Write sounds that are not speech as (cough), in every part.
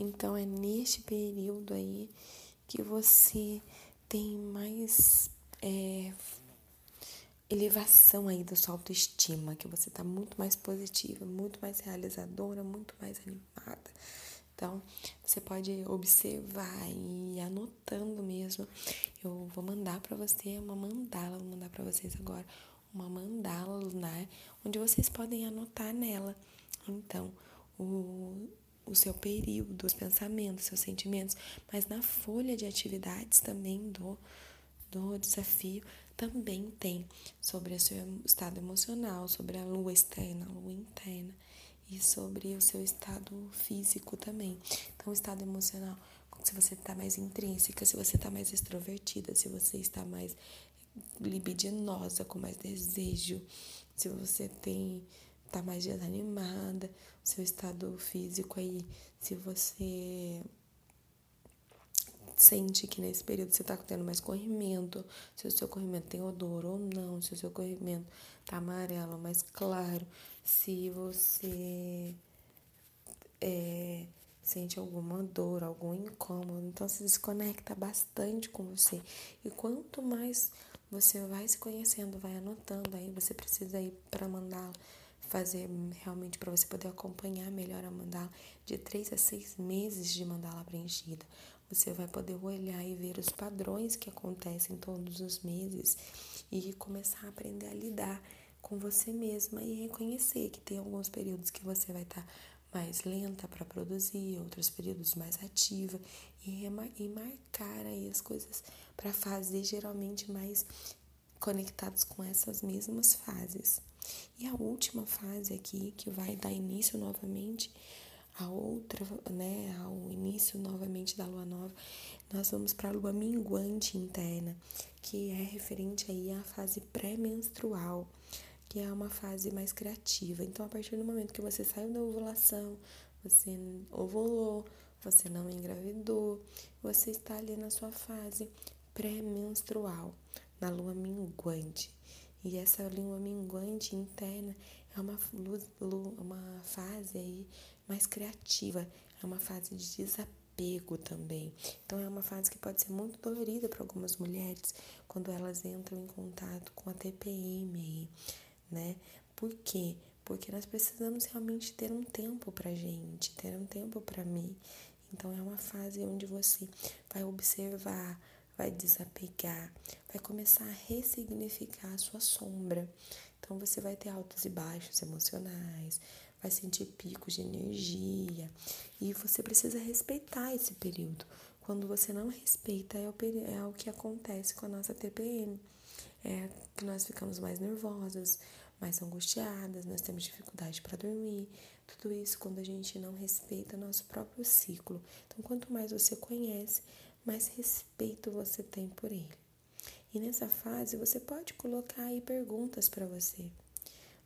Então é neste período aí que você tem mais é, elevação aí da sua autoestima, que você tá muito mais positiva, muito mais realizadora, muito mais animada. Então, você pode observar e anotando mesmo. Eu vou mandar para você uma mandala, vou mandar para vocês agora uma mandala lunar, onde vocês podem anotar nela. Então, o, o seu período, os pensamentos, seus sentimentos, mas na folha de atividades também do, do desafio também tem sobre o seu estado emocional, sobre a lua externa, a lua interna e sobre o seu estado físico também. Então, o estado emocional, se você está mais intrínseca, se você está mais extrovertida, se você está mais libidinosa, com mais desejo, se você tem tá mais desanimada, seu estado físico aí, se você sente que nesse período você está tendo mais corrimento, se o seu corrimento tem odor ou não, se o seu corrimento tá amarelo, mais claro, se você é, sente alguma dor, algum incômodo, então se desconecta bastante com você. E quanto mais você vai se conhecendo, vai anotando, aí você precisa ir para mandá-la fazer realmente para você poder acompanhar melhor a mandala de três a seis meses de mandala preenchida. Você vai poder olhar e ver os padrões que acontecem todos os meses e começar a aprender a lidar com você mesma e reconhecer que tem alguns períodos que você vai estar tá mais lenta para produzir, outros períodos mais ativa e, e marcar aí as coisas para fazer geralmente mais conectados com essas mesmas fases. E a última fase aqui, que vai dar início novamente a outra, né, ao início novamente da lua nova, nós vamos para a lua minguante interna, que é referente aí à fase pré-menstrual, que é uma fase mais criativa. Então, a partir do momento que você saiu da ovulação, você ovulou, você não engravidou, você está ali na sua fase pré-menstrual, na lua minguante. E essa lua minguante interna é uma, uma fase aí mais criativa, é uma fase de desapego também. Então é uma fase que pode ser muito dolorida para algumas mulheres quando elas entram em contato com a TPM aí, né? Por quê? Porque nós precisamos realmente ter um tempo pra gente, ter um tempo para mim. Então é uma fase onde você vai observar, vai desapegar, vai começar a ressignificar a sua sombra. Então você vai ter altos e baixos emocionais, vai sentir picos de energia e você precisa respeitar esse período. Quando você não respeita, é o, é o que acontece com a nossa TPM. É que nós ficamos mais nervosas, mais angustiadas, nós temos dificuldade para dormir. Tudo isso quando a gente não respeita nosso próprio ciclo. Então, quanto mais você conhece, mais respeito você tem por ele. E nessa fase você pode colocar aí perguntas para você.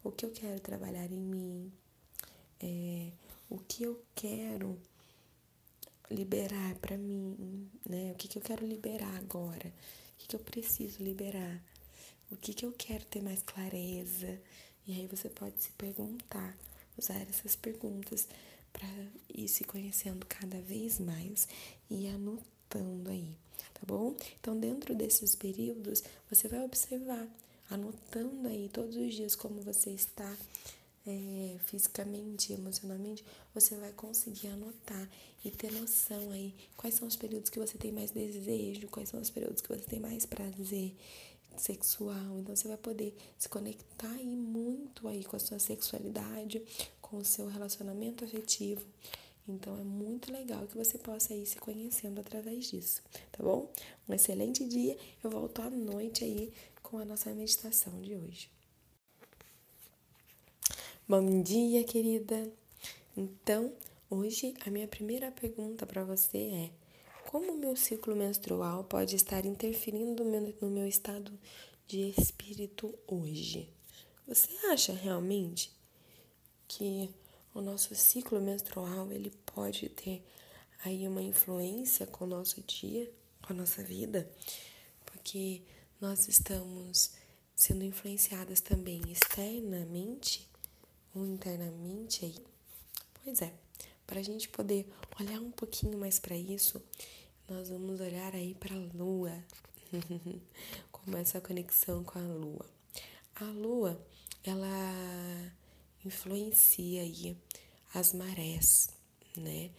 O que eu quero trabalhar em mim? É, o que eu quero liberar para mim, né? O que, que eu quero liberar agora? O que, que eu preciso liberar? O que, que eu quero ter mais clareza? E aí você pode se perguntar, usar essas perguntas para ir se conhecendo cada vez mais e anotando anotando aí, tá bom? Então, dentro desses períodos, você vai observar, anotando aí todos os dias como você está é, fisicamente, emocionalmente, você vai conseguir anotar e ter noção aí quais são os períodos que você tem mais desejo, quais são os períodos que você tem mais prazer sexual. Então você vai poder se conectar aí muito aí com a sua sexualidade, com o seu relacionamento afetivo então é muito legal que você possa ir se conhecendo através disso, tá bom? Um excelente dia. Eu volto à noite aí com a nossa meditação de hoje. Bom dia, querida. Então, hoje a minha primeira pergunta para você é: como o meu ciclo menstrual pode estar interferindo no meu estado de espírito hoje? Você acha realmente que o nosso ciclo menstrual ele pode ter aí uma influência com o nosso dia, com a nossa vida, porque nós estamos sendo influenciadas também externamente ou internamente aí. Pois é, para a gente poder olhar um pouquinho mais para isso, nós vamos olhar aí para a lua. (laughs) Como essa conexão com a lua. A lua, ela influencia aí as marés, né?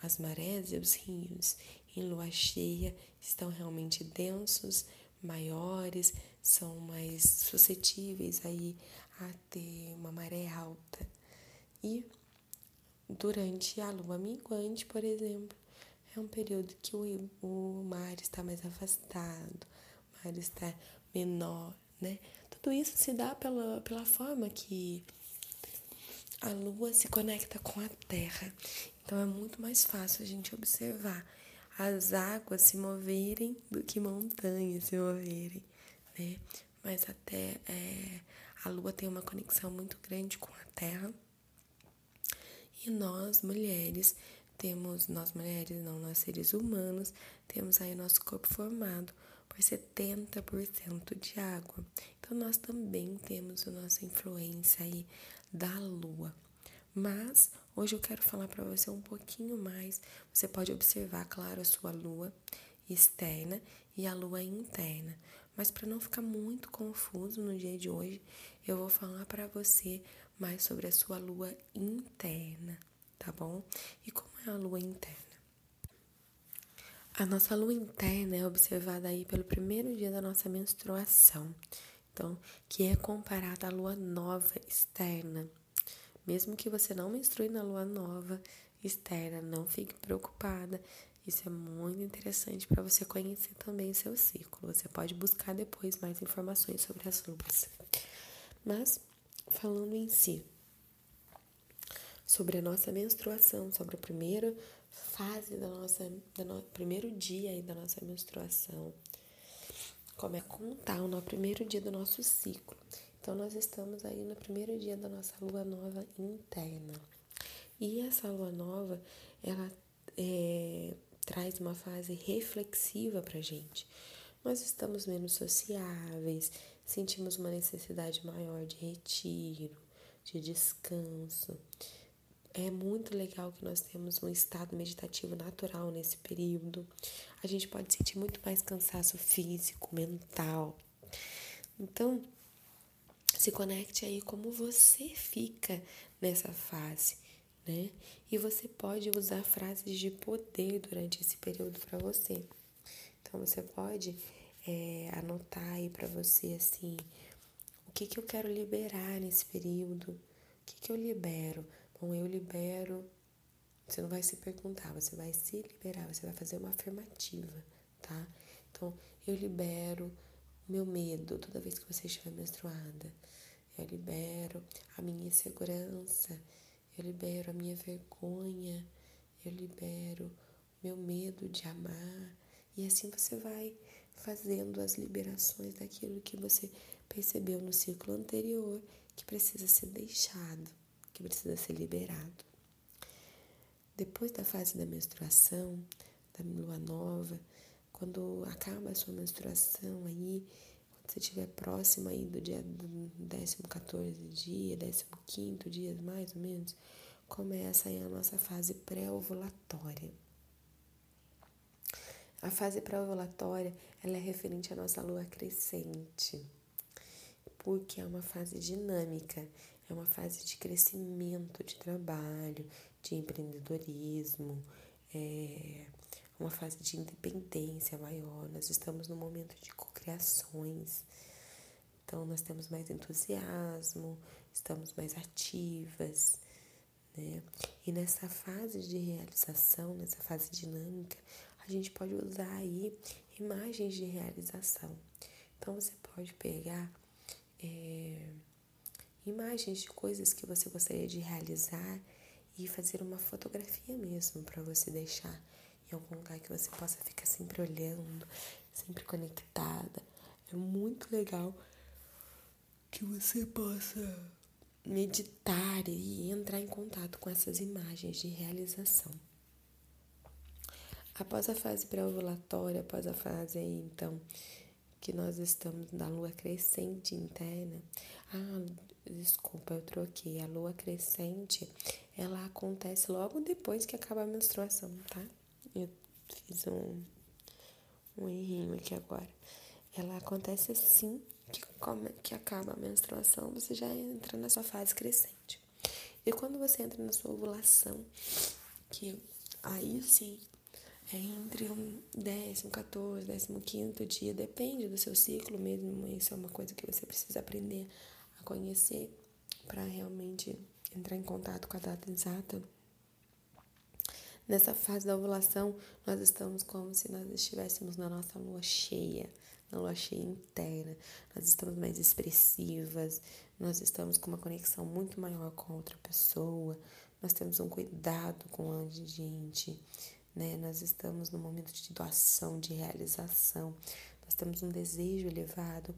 As marés e os rios em lua cheia estão realmente densos, maiores, são mais suscetíveis aí a ter uma maré alta. E durante a lua minguante, por exemplo, é um período que o, o mar está mais afastado, o mar está menor, né? Tudo isso se dá pela, pela forma que a lua se conecta com a terra. Então é muito mais fácil a gente observar as águas se moverem do que montanhas se moverem, né? Mas até é, a lua tem uma conexão muito grande com a terra. E nós, mulheres, temos, nós mulheres, não, nós seres humanos, temos aí nosso corpo formado por 70% de água. Então nós também temos a nossa influência aí da lua. Mas hoje eu quero falar para você um pouquinho mais. Você pode observar, claro, a sua lua externa e a lua interna. Mas para não ficar muito confuso no dia de hoje, eu vou falar para você mais sobre a sua lua interna, tá bom? E como é a lua interna? A nossa lua interna é observada aí pelo primeiro dia da nossa menstruação. Então, que é comparada à lua nova externa. Mesmo que você não menstrue na lua nova externa, não fique preocupada. Isso é muito interessante para você conhecer também o seu ciclo. Você pode buscar depois mais informações sobre as luas. Mas, falando em si, sobre a nossa menstruação, sobre a primeira fase da nossa, no, primeiro dia aí da nossa menstruação, como é contar no primeiro dia do nosso ciclo. Então, nós estamos aí no primeiro dia da nossa lua nova interna. E essa lua nova, ela é, traz uma fase reflexiva pra gente. Nós estamos menos sociáveis, sentimos uma necessidade maior de retiro, de descanso. É muito legal que nós temos um estado meditativo natural nesse período. A gente pode sentir muito mais cansaço físico, mental. Então, se conecte aí como você fica nessa fase, né? E você pode usar frases de poder durante esse período para você. Então, você pode é, anotar aí para você assim: o que, que eu quero liberar nesse período? O que, que eu libero? Bom, eu libero. Você não vai se perguntar, você vai se liberar, você vai fazer uma afirmativa, tá? Então, eu libero o meu medo toda vez que você estiver menstruada. Eu libero a minha insegurança, eu libero a minha vergonha, eu libero o meu medo de amar. E assim você vai fazendo as liberações daquilo que você percebeu no ciclo anterior que precisa ser deixado, que precisa ser liberado. Depois da fase da menstruação, da lua nova, quando acaba a sua menstruação aí, quando você estiver próximo aí do dia do décimo 14 dia, décimo quinto dia, mais ou menos, começa aí a nossa fase pré-ovulatória. A fase pré-ovulatória, ela é referente à nossa lua crescente, porque é uma fase dinâmica, é uma fase de crescimento, de trabalho, de empreendedorismo, é uma fase de independência maior. Nós estamos no momento de cocriações. Então nós temos mais entusiasmo, estamos mais ativas, né? E nessa fase de realização, nessa fase dinâmica, a gente pode usar aí imagens de realização. Então você pode pegar é, imagens de coisas que você gostaria de realizar e fazer uma fotografia mesmo para você deixar em algum lugar que você possa ficar sempre olhando, sempre conectada. É muito legal que você possa meditar e entrar em contato com essas imagens de realização. Após a fase pré-ovulatória, após a fase aí, então, que nós estamos na lua crescente interna, ah, desculpa, eu troquei. A lua crescente, ela acontece logo depois que acaba a menstruação, tá? Eu fiz um, um errinho aqui agora. Ela acontece assim que, come, que acaba a menstruação, você já entra na sua fase crescente. E quando você entra na sua ovulação, que aí sim é entre um décimo, 14, décimo quinto dia, depende do seu ciclo mesmo, isso é uma coisa que você precisa aprender conhecer para realmente entrar em contato com a data exata. Nessa fase da ovulação, nós estamos como se nós estivéssemos na nossa lua cheia, na lua cheia interna. Nós estamos mais expressivas, nós estamos com uma conexão muito maior com outra pessoa, nós temos um cuidado com a gente, né? Nós estamos no momento de doação, de realização, nós temos um desejo elevado.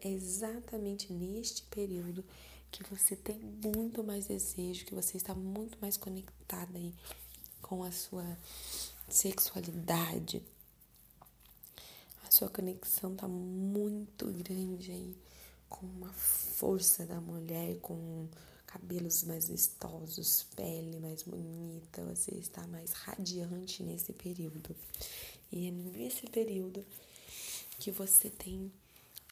É exatamente neste período que você tem muito mais desejo, que você está muito mais conectada aí com a sua sexualidade. A sua conexão tá muito grande aí com uma força da mulher, com cabelos mais vistosos, pele mais bonita, você está mais radiante nesse período. E é nesse período que você tem